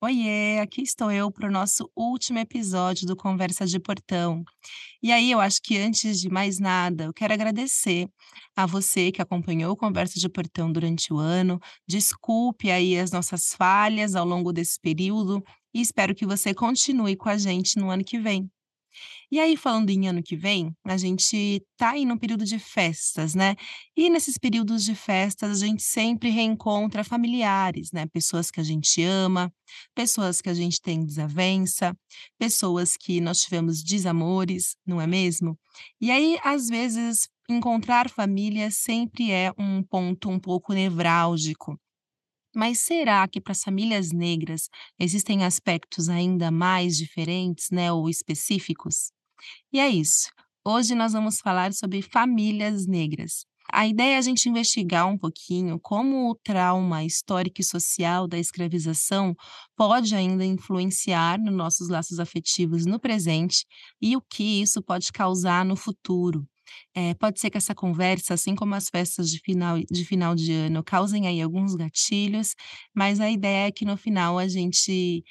Oiê, aqui estou eu para o nosso último episódio do Conversa de Portão. E aí, eu acho que antes de mais nada, eu quero agradecer a você que acompanhou o Conversa de Portão durante o ano. Desculpe aí as nossas falhas ao longo desse período e espero que você continue com a gente no ano que vem. E aí, falando em ano que vem, a gente tá aí num período de festas, né? E nesses períodos de festas, a gente sempre reencontra familiares, né? Pessoas que a gente ama, pessoas que a gente tem desavença, pessoas que nós tivemos desamores, não é mesmo? E aí, às vezes, encontrar família sempre é um ponto um pouco nevrálgico. Mas será que para as famílias negras existem aspectos ainda mais diferentes, né, ou específicos? E é isso. Hoje nós vamos falar sobre famílias negras. A ideia é a gente investigar um pouquinho como o trauma histórico e social da escravização pode ainda influenciar nos nossos laços afetivos no presente e o que isso pode causar no futuro. Eh, pode ser que essa conversa, assim como as festas de final de final de ano, causem aí alguns gatilhos, mas a ideia é que no final a gente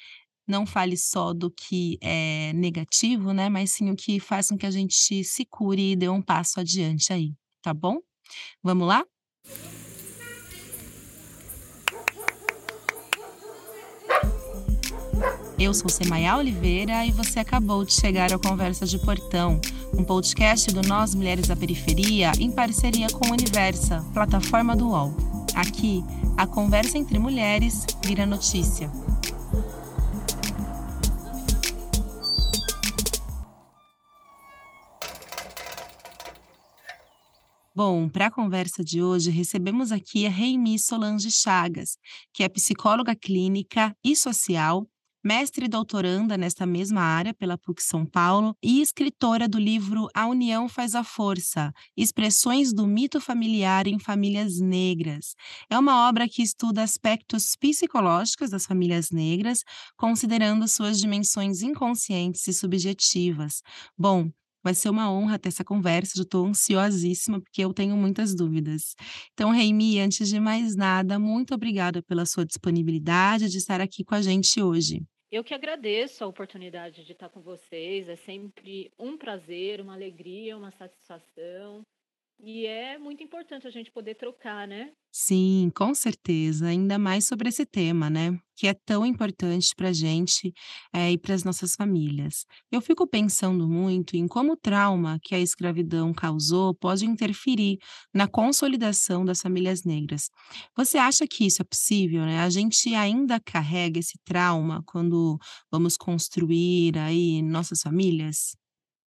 não fale só do que é negativo, né, mas sim o que faz com que a gente se cure e dê um passo adiante aí, tá bom? Vamos lá? Eu sou Semaia Oliveira e você acabou de chegar ao Conversa de Portão, um podcast do Nós Mulheres da Periferia em parceria com a Universa, plataforma do UOL. Aqui, a conversa entre mulheres vira notícia. Bom, para a conversa de hoje, recebemos aqui a Reimi Solange Chagas, que é psicóloga clínica e social, mestre e doutoranda nesta mesma área pela PUC São Paulo e escritora do livro A União Faz a Força: Expressões do Mito Familiar em Famílias Negras. É uma obra que estuda aspectos psicológicos das famílias negras, considerando suas dimensões inconscientes e subjetivas. Bom, Vai ser uma honra ter essa conversa, já estou ansiosíssima, porque eu tenho muitas dúvidas. Então, Reimi, antes de mais nada, muito obrigada pela sua disponibilidade de estar aqui com a gente hoje. Eu que agradeço a oportunidade de estar com vocês. É sempre um prazer, uma alegria, uma satisfação. E é muito importante a gente poder trocar, né? Sim, com certeza, ainda mais sobre esse tema, né, que é tão importante para a gente, eh, e para as nossas famílias. Eu fico pensando muito em como o trauma que a escravidão causou pode interferir na consolidação das famílias negras. Você acha que isso é possível, né? A gente ainda carrega esse trauma quando vamos construir aí nossas famílias?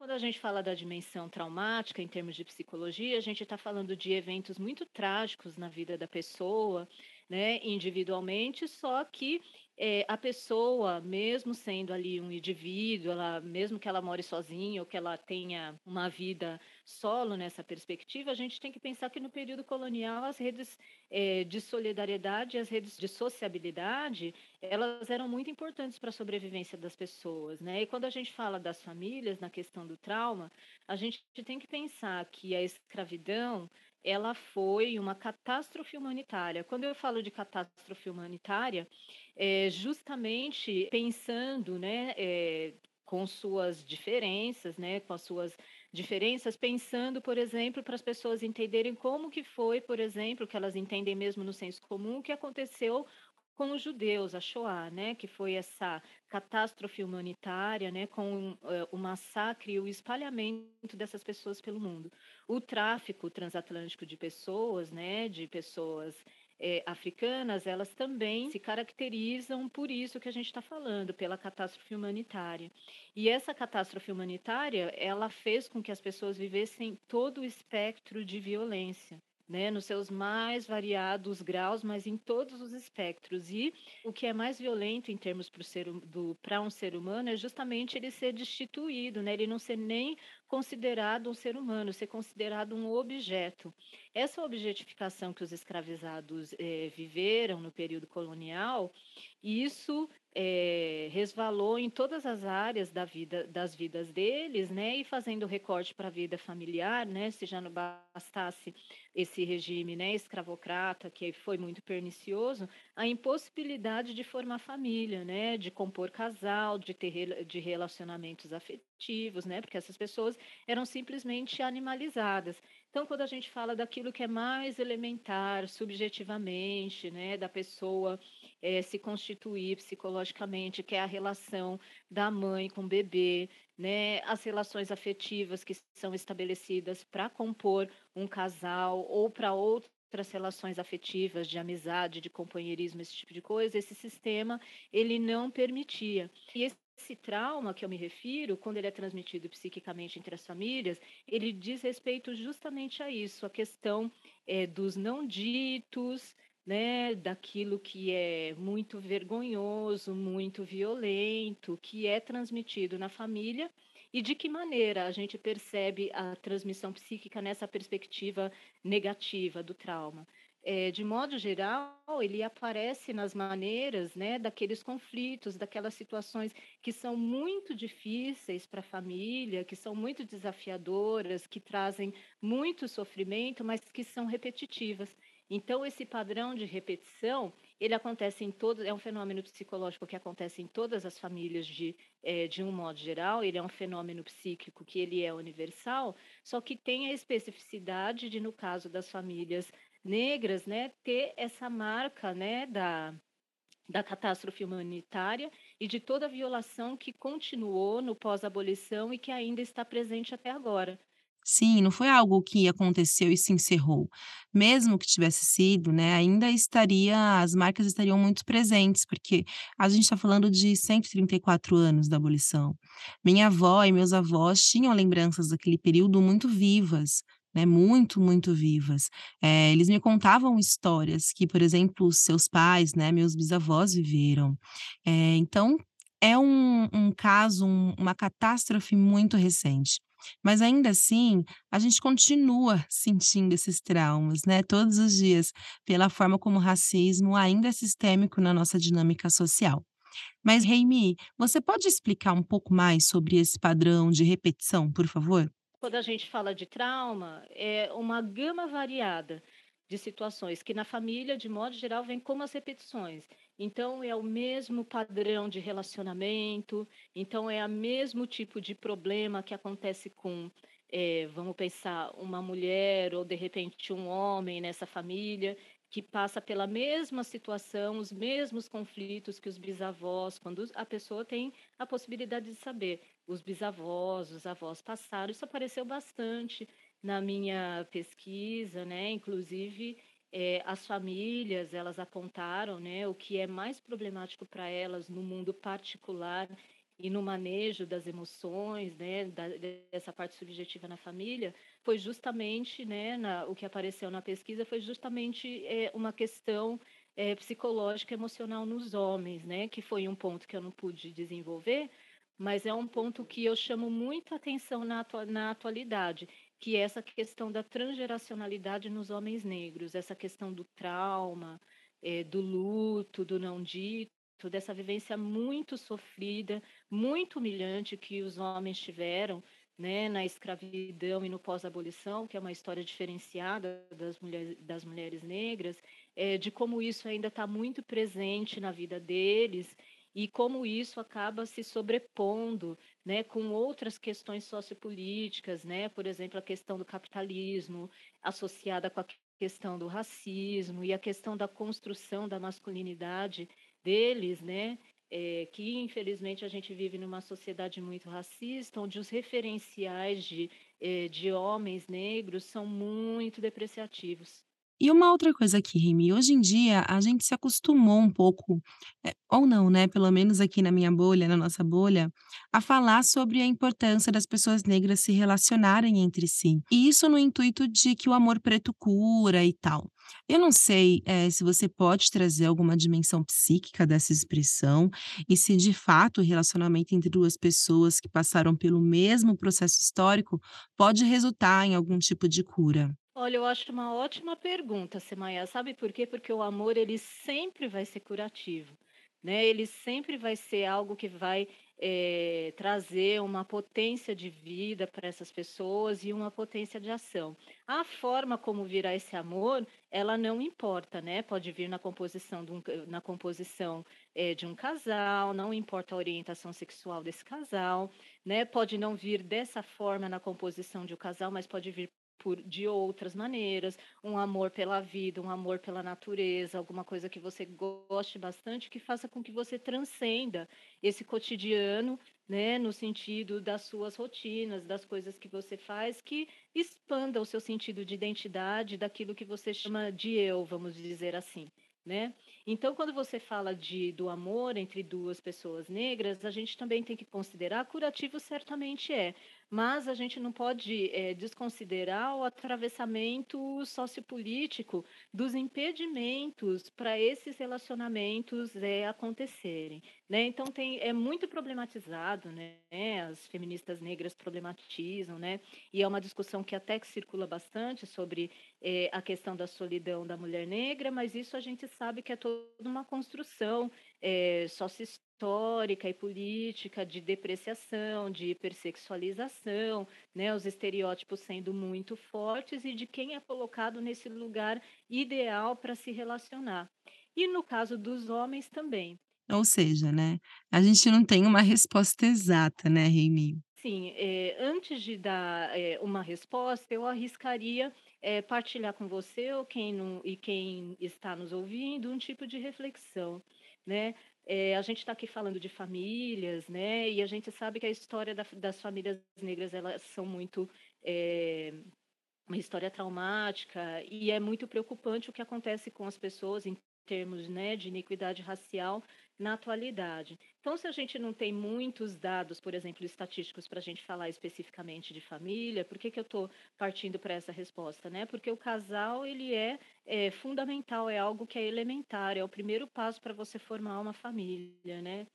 Quando a gente fala da dimensão traumática em termos de psicologia, a gente está falando de eventos muito trágicos na vida da pessoa, né, individualmente, só que eh, a pessoa, mesmo sendo ali um indivíduo, ela, mesmo que ela more sozinha ou que ela tenha uma vida solo nessa perspectiva, a gente tem que pensar que no período colonial as redes eh, de solidariedade, as redes de sociabilidade, elas eram muito importantes para a sobrevivência das pessoas, né? E quando a gente fala das famílias na questão do trauma, a gente tem que pensar que a escravidão ela foi uma catástrofe humanitária. Quando eu falo de catástrofe humanitária, é justamente pensando, né, é, com suas diferenças, né, com as suas diferenças, pensando, por exemplo, para as pessoas entenderem como que foi, por exemplo, que elas entendem mesmo no senso comum, o que aconteceu com os judeus, a Shoah, né, que foi essa catástrofe humanitária, né, com uh, o massacre e o espalhamento dessas pessoas pelo mundo. O tráfico transatlântico de pessoas, né, de pessoas eh, africanas, elas também se caracterizam por isso que a gente está falando, pela catástrofe humanitária. E essa catástrofe humanitária, ela fez com que as pessoas vivessem todo o espectro de violência né, nos seus mais variados graus, mas em todos os espectros. E o que é mais violento em termos para um ser humano é justamente ele ser destituído, né, ele não ser nem considerado um ser humano, ser considerado um objeto. Essa objetificação que os escravizados eh, viveram no período colonial, isso eh, resvalou em todas as áreas da vida, das vidas deles, né? E fazendo recorte para a vida familiar, né? Se já não bastasse esse regime, né, escravocrata, que foi muito pernicioso, a impossibilidade de formar família, né? De compor casal, de ter de relacionamentos afetivos, né? Porque essas pessoas eram simplesmente animalizadas. Então, quando a gente fala daquilo que é mais elementar, subjetivamente, né, da pessoa é, se constituir psicologicamente, que é a relação da mãe com o bebê, né, as relações afetivas que são estabelecidas para compor um casal ou para outras relações afetivas de amizade, de companheirismo, esse tipo de coisa, esse sistema ele não permitia. E esse trauma que eu me refiro, quando ele é transmitido psiquicamente entre as famílias, ele diz respeito justamente a isso, a questão é, dos não ditos, né, daquilo que é muito vergonhoso, muito violento, que é transmitido na família e de que maneira a gente percebe a transmissão psíquica nessa perspectiva negativa do trauma. É, de modo geral, ele aparece nas maneiras né, daqueles conflitos, daquelas situações que são muito difíceis para a família, que são muito desafiadoras, que trazem muito sofrimento, mas que são repetitivas. Então, esse padrão de repetição, ele acontece em todos, é um fenômeno psicológico que acontece em todas as famílias de, é, de um modo geral, ele é um fenômeno psíquico que ele é universal, só que tem a especificidade de, no caso das famílias negras, né, ter essa marca, né, da, da catástrofe humanitária e de toda a violação que continuou no pós-abolição e que ainda está presente até agora. Sim, não foi algo que aconteceu e se encerrou. Mesmo que tivesse sido, né, ainda estaria as marcas estariam muito presentes, porque a gente está falando de 134 anos da abolição. Minha avó e meus avós tinham lembranças daquele período muito vivas, né, muito, muito vivas. Eh, eles me contavam histórias que, por exemplo, seus pais, né, meus bisavós viveram. Eh, então, é um um caso, um uma catástrofe muito recente. Mas ainda assim, a gente continua sentindo esses traumas, né, todos os dias, pela forma como o racismo ainda é sistêmico na nossa dinâmica social. Mas, Reimi, você pode explicar um pouco mais sobre esse padrão de repetição, por favor? Quando a gente fala de trauma, é uma gama variada de situações que na família, de modo geral, vem como as repetições. Então, é o mesmo padrão de relacionamento, então, é o mesmo tipo de problema que acontece com, eh, vamos pensar, uma mulher ou, de repente, um homem nessa família, que passa pela mesma situação, os mesmos conflitos que os bisavós, quando a pessoa tem a possibilidade de saber. Os bisavós, os avós passaram, isso apareceu bastante na minha pesquisa, né? Inclusive, eh, as famílias, elas apontaram, né, o que é mais problemático para elas no mundo particular e no manejo das emoções, né, da, dessa parte subjetiva na família, foi justamente, né, na, o que apareceu na pesquisa foi justamente é, uma questão é, psicológica emocional nos homens, né, que foi um ponto que eu não pude desenvolver, mas é um ponto que eu chamo muito atenção na, atu na atualidade que é essa questão da transgeracionalidade nos homens negros, essa questão do trauma, é, do luto, do não dito, dessa vivência muito sofrida, muito humilhante que os homens tiveram né, na escravidão e no pós-abolição, que é uma história diferenciada das mulheres, das mulheres negras, é, de como isso ainda está muito presente na vida deles e como isso acaba se sobrepondo né, com outras questões sociopolíticas, né, por exemplo, a questão do capitalismo associada com a questão do racismo e a questão da construção da masculinidade deles, né, é, que infelizmente a gente vive numa sociedade muito racista, onde os referenciais de, é, de homens negros são muito depreciativos. E uma outra coisa aqui, Remy, hoje em dia a gente se acostumou um pouco, eh, ou não, né, pelo menos aqui na minha bolha, na nossa bolha, a falar sobre a importância das pessoas negras se relacionarem entre si. E isso no intuito de que o amor preto cura e tal. Eu não sei, eh, se você pode trazer alguma dimensão psíquica dessa expressão e se de fato o relacionamento entre 2 pessoas que passaram pelo mesmo processo histórico pode resultar em algum tipo de cura. Olha, eu acho uma ótima pergunta, Semaia. Sabe por quê? Porque o amor ele sempre vai ser curativo, né? Ele sempre vai ser algo que vai eh, trazer uma potência de vida para essas pessoas e uma potência de ação. A forma como virá esse amor, ela não importa, né? Pode vir na composição de um, na composição eh, de um casal, não importa a orientação sexual desse casal, né? Pode não vir dessa forma na composição de um casal, mas pode vir por de outras maneiras, um amor pela vida, um amor pela natureza, alguma coisa que você goste bastante, que faça com que você transcenda esse cotidiano, né, no sentido das suas rotinas, das coisas que você faz, que expanda o seu sentido de identidade, daquilo que você chama de eu, vamos dizer assim, né? Então, quando você fala de do amor entre duas pessoas negras, a gente também tem que considerar curativo certamente é, mas a gente não pode é, desconsiderar o atravessamento sociopolítico dos impedimentos para esses relacionamentos é, acontecerem. Né? Então tem, é muito problematizado, né? as feministas negras problematizam, né? e é uma discussão que até que circula bastante sobre é, a questão da solidão da mulher negra, mas isso a gente sabe que é toda uma construção é, histórica e política de depreciação, de hipersexualização, né, os estereótipos sendo muito fortes e de quem é colocado nesse lugar ideal para se relacionar. E no caso dos homens também. Ou seja, né, a gente não tem uma resposta exata, né, Remy? Sim, eh, antes de dar eh, uma resposta, eu arriscaria eh, partilhar com você ou quem não, e quem está nos ouvindo um tipo de reflexão, né? Eh, a gente está aqui falando de famílias, né? E a gente sabe que a história da das famílias negras, elas são muito, eh, uma história traumática e é muito preocupante o que acontece com as pessoas em termos, né, de iniquidade racial na atualidade. Então, se a gente não tem muitos dados, por exemplo, estatísticos para a gente falar especificamente de família, por que, que eu estou partindo para essa resposta? Né? Porque o casal ele é, é, fundamental, é algo que é elementar, é o primeiro passo para você formar uma família, né?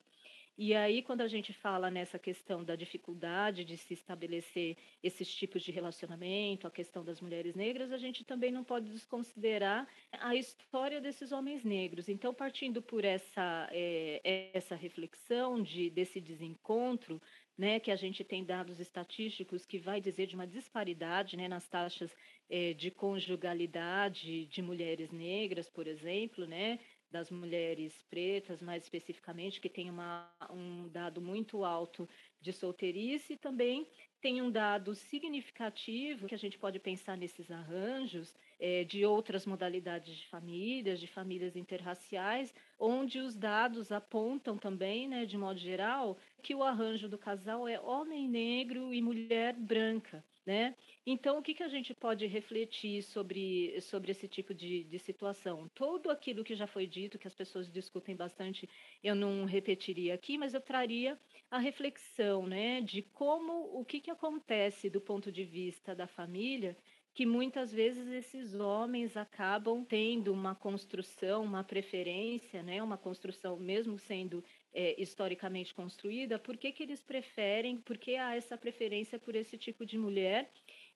E aí, quando a gente fala nessa questão da dificuldade de se estabelecer esses tipos de relacionamento, a questão das mulheres negras, a gente também não pode desconsiderar a história desses homens negros. Então, partindo por essa, é, essa reflexão de, desse desencontro, né, que a gente tem dados estatísticos que vai dizer de uma disparidade né, nas taxas é, de conjugalidade de mulheres negras, por exemplo, né, das mulheres pretas, mais especificamente, que tem uma, um dado muito alto de solteirice, e também tem um dado significativo que a gente pode pensar nesses arranjos é, de outras modalidades de famílias, de famílias interraciais, onde os dados apontam também, né, de modo geral, que o arranjo do casal é homem negro e mulher branca. Né? Então, o que, que a gente pode refletir sobre, sobre esse tipo de, de situação? Todo aquilo que já foi dito, que as pessoas discutem bastante, eu não repetiria aqui, mas eu traria a reflexão né, de como o que, que acontece do ponto de vista da família que muitas vezes esses homens acabam tendo uma construção, uma preferência, né, uma construção mesmo sendo é, historicamente construída, por que, que eles preferem, por que há essa preferência por esse tipo de mulher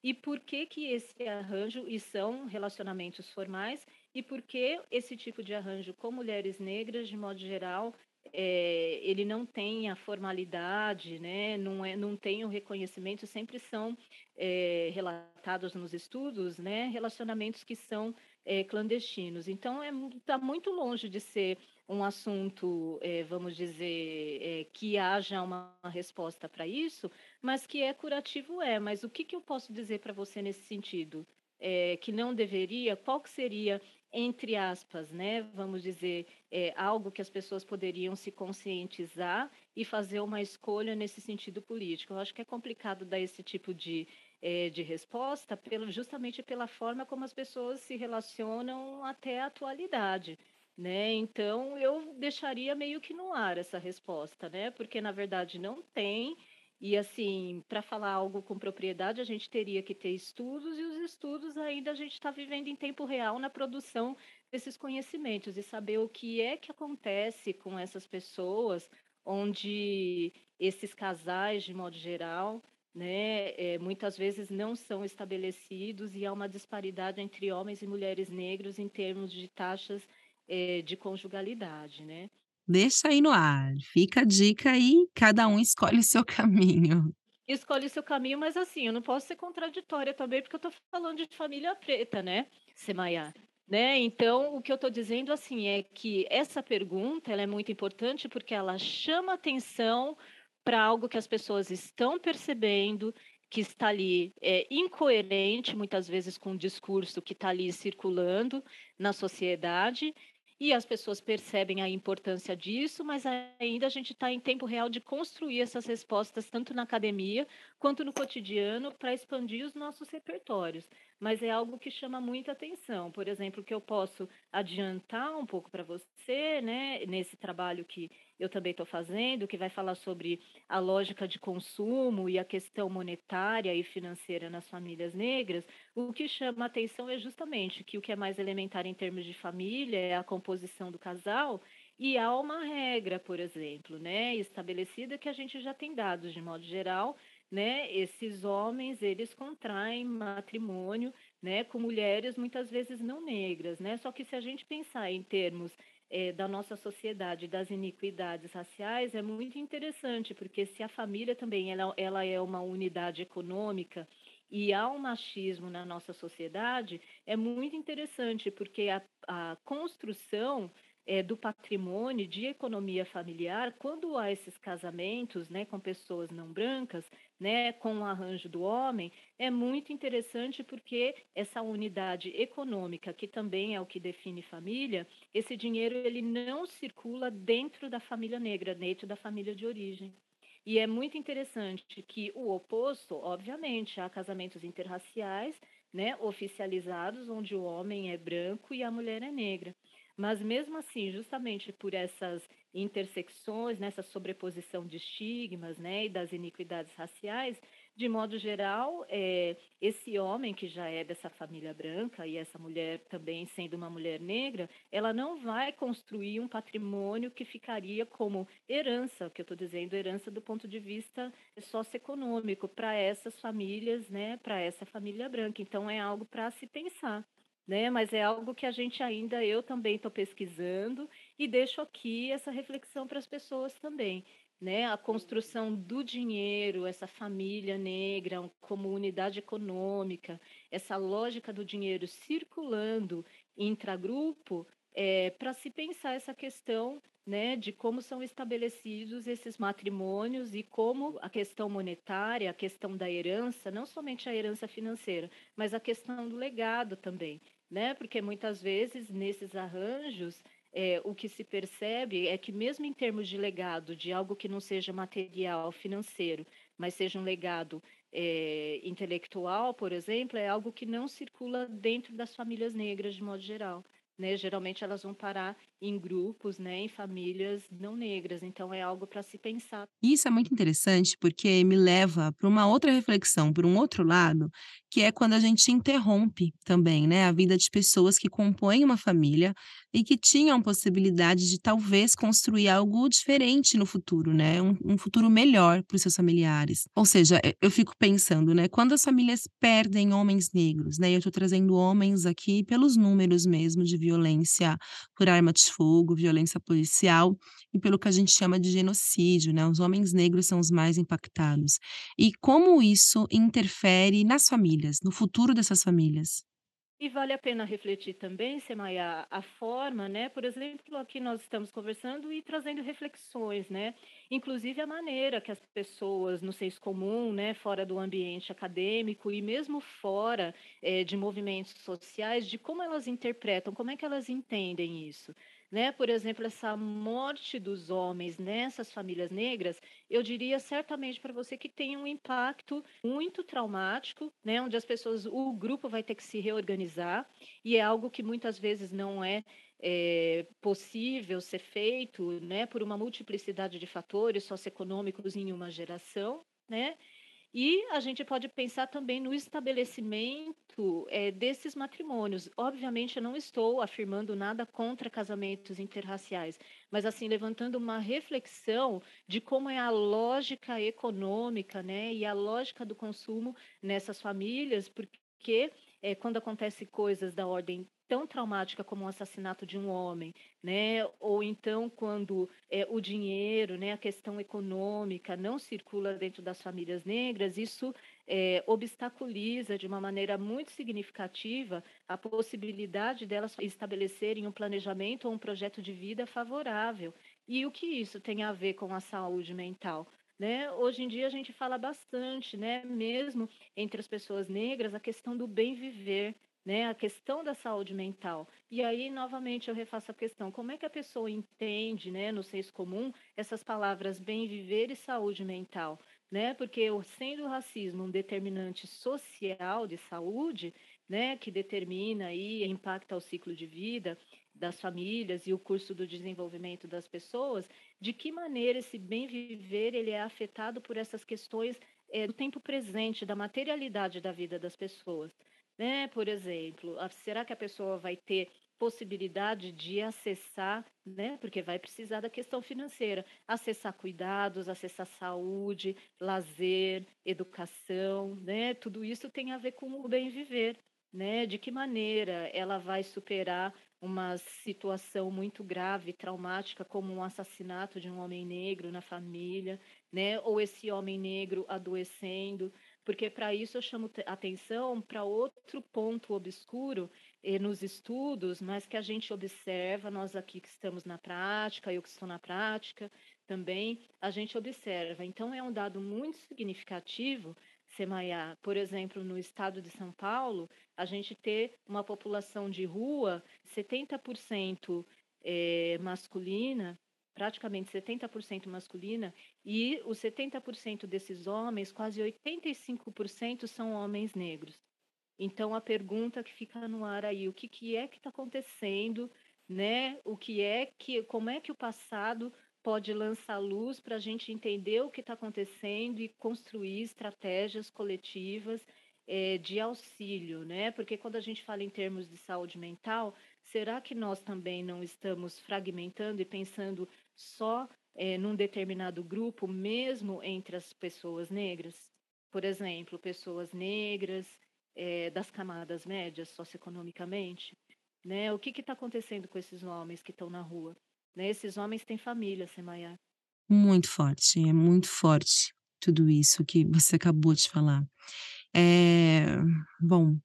e por que, que esse arranjo, e são relacionamentos formais, e por que esse tipo de arranjo com mulheres negras, de modo geral, é, ele não tem a formalidade, né? não, é, não tem o reconhecimento, sempre são é, relatados nos estudos, né? relacionamentos que são é, clandestinos. Então, está muito longe de ser um assunto, é, vamos dizer, é, que haja uma resposta para isso, mas que é curativo é. Mas o que, que eu posso dizer para você nesse sentido? É, que não deveria, qual que seria, entre aspas, né, vamos dizer, algo que as pessoas poderiam se conscientizar e fazer uma escolha nesse sentido político? Eu acho que é complicado dar esse tipo de, é, de resposta pelo, justamente pela forma como as pessoas se relacionam até a atualidade. Né? Então, eu deixaria meio que no ar essa resposta, né? Porque, na verdade, não tem. E, assim, para falar algo com propriedade, a gente teria que ter estudos, e os estudos ainda a gente está vivendo em tempo real na produção desses conhecimentos e saber o que é que acontece com essas pessoas, onde esses casais, de modo geral, né, é, muitas vezes não são estabelecidos e há uma disparidade entre homens e mulheres negros em termos de taxas é, de conjugalidade, né? Deixa aí no ar, fica a dica aí, cada um escolhe o seu caminho. Escolhe o seu caminho, mas assim, eu não posso ser contraditória também, porque eu estou falando de família preta, né, Semaiá? Né? Então, o que eu estou dizendo assim é que essa pergunta ela é muito importante porque ela chama atenção para algo que as pessoas estão percebendo, que está ali é, incoerente, muitas vezes, com o discurso que está ali circulando na sociedade, e as pessoas percebem a importância disso, mas ainda a gente está em tempo real de construir essas respostas, tanto na academia quanto no cotidiano, para expandir os nossos repertórios. Mas é algo que chama muita atenção. Por exemplo, que eu posso adiantar um pouco para você, né, nesse trabalho que eu também estou fazendo, que vai falar sobre a lógica de consumo e a questão monetária e financeira nas famílias negras, o que chama atenção é justamente que o que é mais elementar em termos de família é a composição do casal e há uma regra, por exemplo, né, estabelecida que a gente já tem dados de modo geral, né, esses homens eles contraem matrimônio, né, com mulheres muitas vezes não negras, né? Só que se a gente pensar em termos é, da nossa sociedade, das iniquidades raciais, é muito interessante, porque se a família também ela, ela é uma unidade econômica e há um machismo na nossa sociedade, é muito interessante, porque a, a construção é, do patrimônio de economia familiar, quando há esses casamentos né, com pessoas não brancas, né, com o arranjo do homem, é muito interessante porque essa unidade econômica, que também é o que define família, esse dinheiro ele não circula dentro da família negra, dentro da família de origem. E é muito interessante que o oposto, obviamente, há casamentos interraciais, né, oficializados, onde o homem é branco e a mulher é negra. Mas mesmo assim, justamente por essas intersecções, nessa sobreposição de estigmas né, e das iniquidades raciais, de modo geral, é, esse homem que já é dessa família branca e essa mulher também sendo uma mulher negra, ela não vai construir um patrimônio que ficaria como herança, que eu estou dizendo herança do ponto de vista socioeconômico para essas famílias, né, para essa família branca. Então é algo para se pensar né? Mas é algo que a gente ainda, eu também estou pesquisando e deixo aqui essa reflexão para as pessoas também. Né, a construção do dinheiro, essa família negra como unidade econômica, essa lógica do dinheiro circulando intragrupo, é, para se pensar essa questão né, de como são estabelecidos esses matrimônios e como a questão monetária, a questão da herança, não somente a herança financeira, mas a questão do legado também né? Porque muitas vezes nesses arranjos é, o que se percebe é que mesmo em termos de legado, de algo que não seja material, financeiro, mas seja um legado é, intelectual, por exemplo, é algo que não circula dentro das famílias negras de modo geral. Né? Geralmente elas vão parar em grupos, né, em famílias não negras. Então é algo para se pensar. Isso é muito interessante porque me leva para uma outra reflexão, por um outro lado, que é quando a gente interrompe também, né, a vida de pessoas que compõem uma família e que tinham possibilidade de talvez construir algo diferente no futuro, né, um, um futuro melhor para os seus familiares. Ou seja, eu fico pensando, né, quando as famílias perdem homens negros, né, eu estou trazendo homens aqui pelos números mesmo de violência por arma de fogo, violência policial e pelo que a gente chama de genocídio, né? Os homens negros são os mais impactados. E como isso interfere nas famílias, no futuro dessas famílias? E vale a pena refletir também, Semaya, a forma, né? Por exemplo, aqui nós estamos conversando e trazendo reflexões, né? Inclusive a maneira que as pessoas no senso comum, né, fora do ambiente acadêmico e mesmo fora é, de movimentos sociais, de como elas interpretam, como é que elas entendem isso. Né? Por exemplo, essa morte dos homens nessas famílias negras, eu diria certamente para você que tem um impacto muito traumático, né? Onde as pessoas, o grupo vai ter que se reorganizar e é algo que muitas vezes não é é, possível ser feito né, por uma multiplicidade de fatores socioeconômicos em uma geração, né? E a gente pode pensar também no estabelecimento é, desses matrimônios. Obviamente, eu não estou afirmando nada contra casamentos interraciais, mas assim levantando uma reflexão de como é a lógica econômica, né, e a lógica do consumo nessas famílias, porque é, quando acontece coisas da ordem tão traumática como o assassinato de um homem, né? Ou então quando é, o dinheiro, né, a questão econômica não circula dentro das famílias negras, isso é, obstaculiza de uma maneira muito significativa a possibilidade delas estabelecerem um planejamento ou um projeto de vida favorável. E o que isso tem a ver com a saúde mental? Né? Hoje em dia a gente fala bastante, né? mesmo entre as pessoas negras, a questão do bem viver, né, a questão da saúde mental. E aí, novamente, eu refaço a questão: como é que a pessoa entende, né, no senso comum, essas palavras bem viver e saúde mental? Né? Porque sendo o racismo um determinante social de saúde, né, que determina e impacta o ciclo de vida das famílias e o curso do desenvolvimento das pessoas, de que maneira esse bem viver ele é afetado por essas questões é, do tempo presente, da materialidade da vida das pessoas né? Por exemplo, será que a pessoa vai ter possibilidade de acessar, né? Porque vai precisar da questão financeira, acessar cuidados, acessar saúde, lazer, educação, né? Tudo isso tem a ver com o bem viver, né? De que maneira ela vai superar uma situação muito grave, traumática, como um assassinato de um homem negro na família, né? Ou esse homem negro adoecendo, porque para isso eu chamo atenção para outro ponto obscuro eh, nos estudos, mas que a gente observa, nós aqui que estamos na prática, eu que estou na prática também, a gente observa. Então, é um dado muito significativo, Semaiá, por exemplo, no estado de São Paulo, a gente ter uma população de rua 70% eh, masculina praticamente 70% masculina, e os 70% desses homens, quase 85% são homens negros. Então a pergunta que fica no ar aí, o que, que é que está acontecendo, né? O que é que, como é que o passado pode lançar luz para a gente entender o que está acontecendo e construir estratégias coletivas é, de auxílio, né? Porque quando a gente fala em termos de saúde mental, será que nós também não estamos fragmentando e pensando só é, num determinado grupo, mesmo entre as pessoas negras? Por exemplo, pessoas negras é, das camadas médias socioeconomicamente, né? O que está acontecendo com esses homens que estão na rua? Né? Esses homens têm família, Semaiá. Muito forte, é muito forte tudo isso que você acabou de falar. É, bom,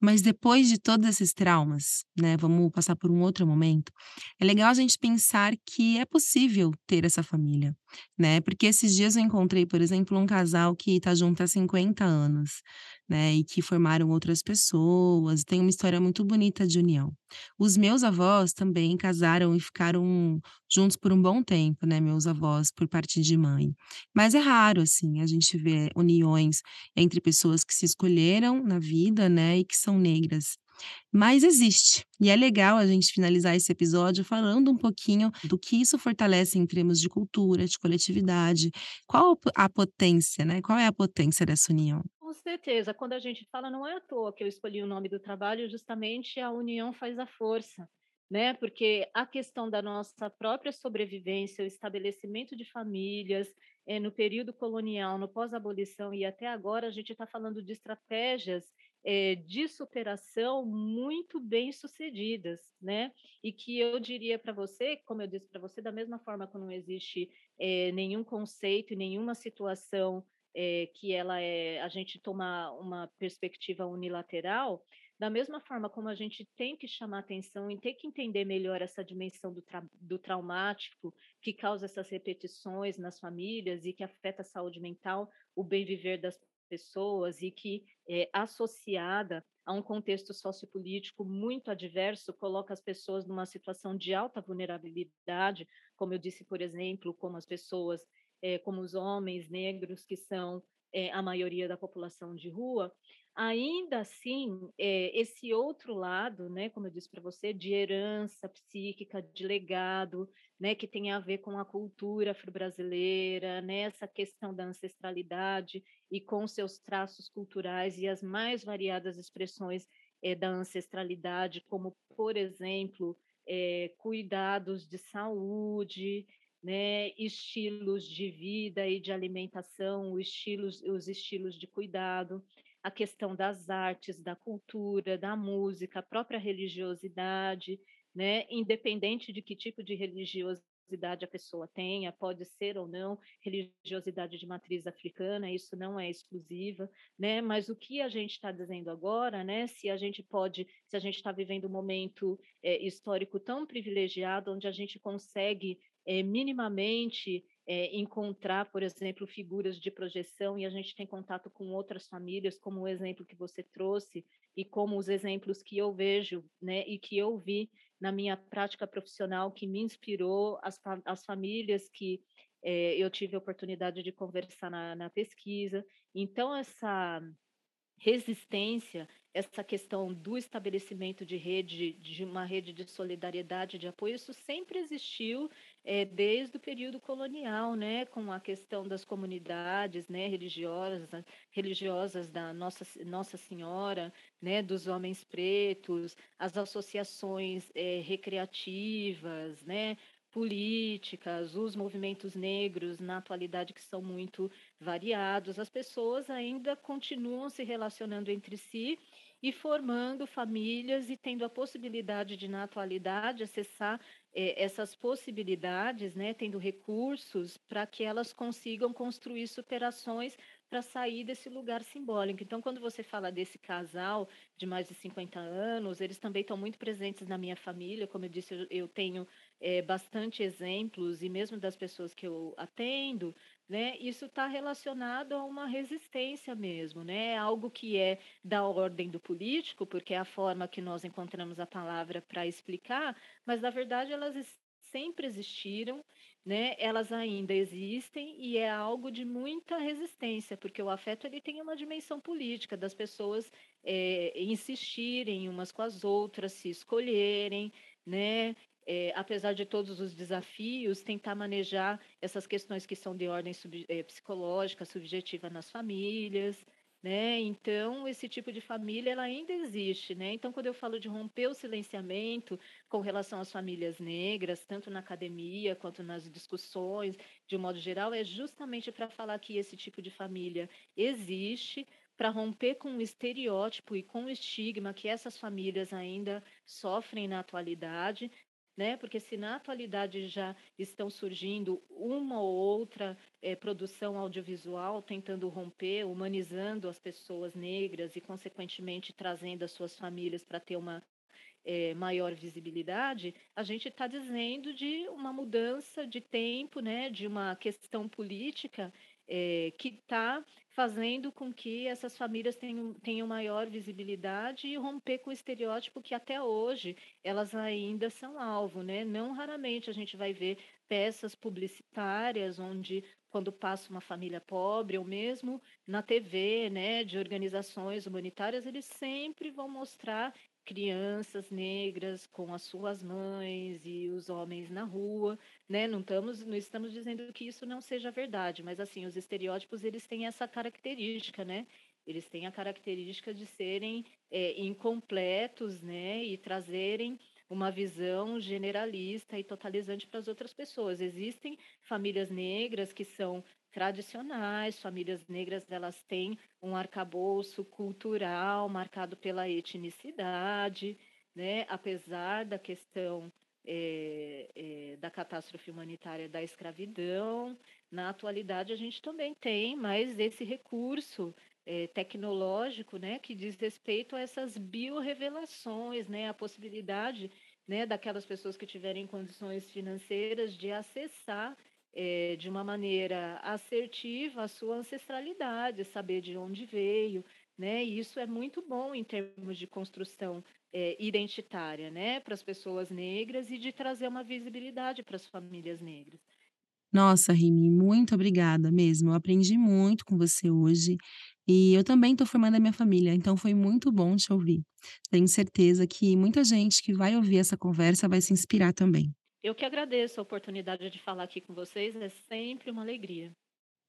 mas depois de todos esses traumas, né, vamos passar por um outro momento, é legal a gente pensar que é possível ter essa família, né? Porque esses dias eu encontrei, por exemplo, um casal que está junto há 50 anos, né, e que formaram outras pessoas, tem uma história muito bonita de união. Os meus avós também casaram e ficaram juntos por um bom tempo, né, meus avós por parte de mãe. Mas é raro, assim, a gente ver uniões entre pessoas que se escolheram na vida, né, e que são negras. Mas existe. E é legal a gente finalizar esse episódio falando um pouquinho do que isso fortalece em termos de cultura, de coletividade. Qual a potência, né? Qual é a potência dessa união? Certeza, quando a gente fala, não é à toa que eu escolhi o nome do trabalho, justamente a união faz a força, né? Porque a questão da nossa própria sobrevivência, o estabelecimento de famílias, é, no período colonial, no pós-abolição e até agora, a gente está falando de estratégias é, de superação muito bem sucedidas, né? E que eu diria para você, como eu disse para você, da mesma forma que não existe é, nenhum conceito e nenhuma situação é, que ela é a gente tomar uma perspectiva unilateral, da mesma forma como a gente tem que chamar atenção e tem que entender melhor essa dimensão do, tra do traumático que causa essas repetições nas famílias e que afeta a saúde mental, o bem viver das pessoas e que é associada a um contexto sociopolítico muito adverso, coloca as pessoas numa situação de alta vulnerabilidade, como eu disse, por exemplo, como as pessoas, é, como os homens negros, que são é, a maioria da população de rua, ainda assim, é, esse outro lado, né, como eu disse para você, de herança psíquica, de legado, né, que tem a ver com a cultura afro-brasileira, né, essa questão da ancestralidade e com seus traços culturais e as mais variadas expressões é, da ancestralidade, como, por exemplo, cuidados de saúde, né, estilos de vida e de alimentação, os estilos, os estilos de cuidado, a questão das artes, da cultura, da música, a própria religiosidade, né, independente de que tipo de religiosidade a pessoa tenha, pode ser ou não religiosidade de matriz africana, isso não é exclusiva, né? Mas o que a gente está dizendo agora, né? Se a gente pode, se a gente está vivendo um momento é, histórico tão privilegiado, onde a gente consegue é, minimamente é, encontrar, por exemplo, figuras de projeção, e a gente tem contato com outras famílias, como o exemplo que você trouxe, e como os exemplos que eu vejo né, e que eu vi na minha prática profissional, que me inspirou, as, as famílias que é, eu tive a oportunidade de conversar na, na pesquisa. Então, essa resistência, essa questão do estabelecimento de rede, de uma rede de solidariedade, de apoio, isso sempre existiu é, desde o período colonial, né, com a questão das comunidades, né, religiosas, religiosas da Nossa Nossa Senhora, né, dos homens pretos, as associações é, recreativas, né, políticas, os movimentos negros na atualidade que são muito variados, as pessoas ainda continuam se relacionando entre si e formando famílias e tendo a possibilidade de, na atualidade, acessar essas possibilidades, né, tendo recursos para que elas consigam construir superações para sair desse lugar simbólico. Então, quando você fala desse casal de mais de 50 anos, eles também estão muito presentes na minha família. Como eu disse, eu tenho é, bastante exemplos, e mesmo das pessoas que eu atendo, né, isso está relacionado a uma resistência mesmo, né, algo que é da ordem do político, porque é a forma que nós encontramos a palavra para explicar, mas na verdade elas sempre existiram, né? Elas ainda existem e é algo de muita resistência, porque o afeto ele tem uma dimensão política das pessoas é, insistirem umas com as outras, se escolherem, né? É, apesar de todos os desafios, tentar manejar essas questões que são de ordem sub, é, psicológica, subjetiva nas famílias, né? Então, esse tipo de família ela ainda existe, né? Então, quando eu falo de romper o silenciamento com relação às famílias negras, tanto na academia quanto nas discussões, de um modo geral, é justamente para falar que esse tipo de família existe, para romper com o estereótipo e com o estigma que essas famílias ainda sofrem na atualidade, né? Porque se na atualidade já estão surgindo uma ou outra é, produção audiovisual tentando romper, humanizando as pessoas negras e, consequentemente, trazendo as suas famílias para ter uma é, maior visibilidade, a gente está dizendo de uma mudança de tempo, né? De uma questão política é, que está fazendo com que essas famílias tenham, tenham maior visibilidade e romper com o estereótipo que até hoje elas ainda são alvo, né? Não raramente a gente vai ver peças publicitárias onde quando passa uma família pobre ou mesmo na TV, né, de organizações humanitárias, eles sempre vão mostrar crianças negras com as suas mães e os homens na rua, né? Não estamos, não estamos dizendo que isso não seja verdade, mas assim, os estereótipos eles têm essa característica, né? Eles têm a característica de serem é, incompletos, né? E trazerem uma visão generalista e totalizante para as outras pessoas. Existem famílias negras que são tradicionais, famílias negras elas têm um arcabouço cultural marcado pela etnicidade, né? apesar da questão é, é, da catástrofe humanitária da escravidão, na atualidade a gente também tem mais esse recurso é, tecnológico, né, que diz respeito a essas biorrevelações, né, a possibilidade, né, daquelas pessoas que tiverem condições financeiras de acessar é, de uma maneira assertiva a sua ancestralidade, saber de onde veio, né? E isso é muito bom em termos de construção é, identitária, né, para as pessoas negras e de trazer uma visibilidade para as famílias negras. Nossa, Rimi, muito obrigada mesmo. Eu aprendi muito com você hoje e eu também estou formando a minha família, então foi muito bom te ouvir. Tenho certeza que muita gente que vai ouvir essa conversa vai se inspirar também. Eu que agradeço a oportunidade de falar aqui com vocês, é sempre uma alegria.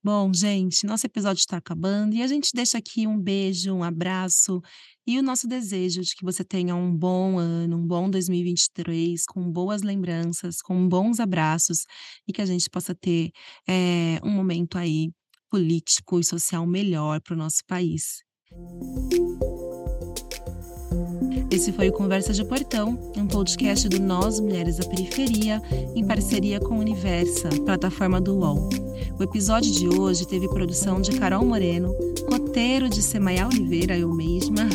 Bom, gente, nosso episódio está acabando e a gente deixa aqui um beijo, um abraço e o nosso desejo de que você tenha um bom ano, um bom 2023, com boas lembranças, com bons abraços e que a gente possa ter eh, um momento aí político e social melhor para o nosso país. Esse foi o Conversa de Portão, um podcast do Nós Mulheres da Periferia, em parceria com Universa, plataforma do UOL. O episódio de hoje teve produção de Carol Moreno, roteiro de Semaia Oliveira, eu mesma,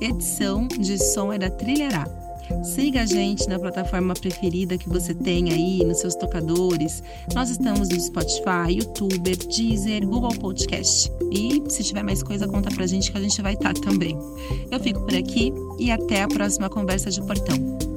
edição de som é da Trilhará. Siga a gente na plataforma preferida que você tem aí, nos seus tocadores. Nós estamos no Spotify, YouTube, Deezer, Google Podcast. E se tiver mais coisa, conta pra gente que a gente vai estar também. Eu fico por aqui e até a próxima conversa de portão.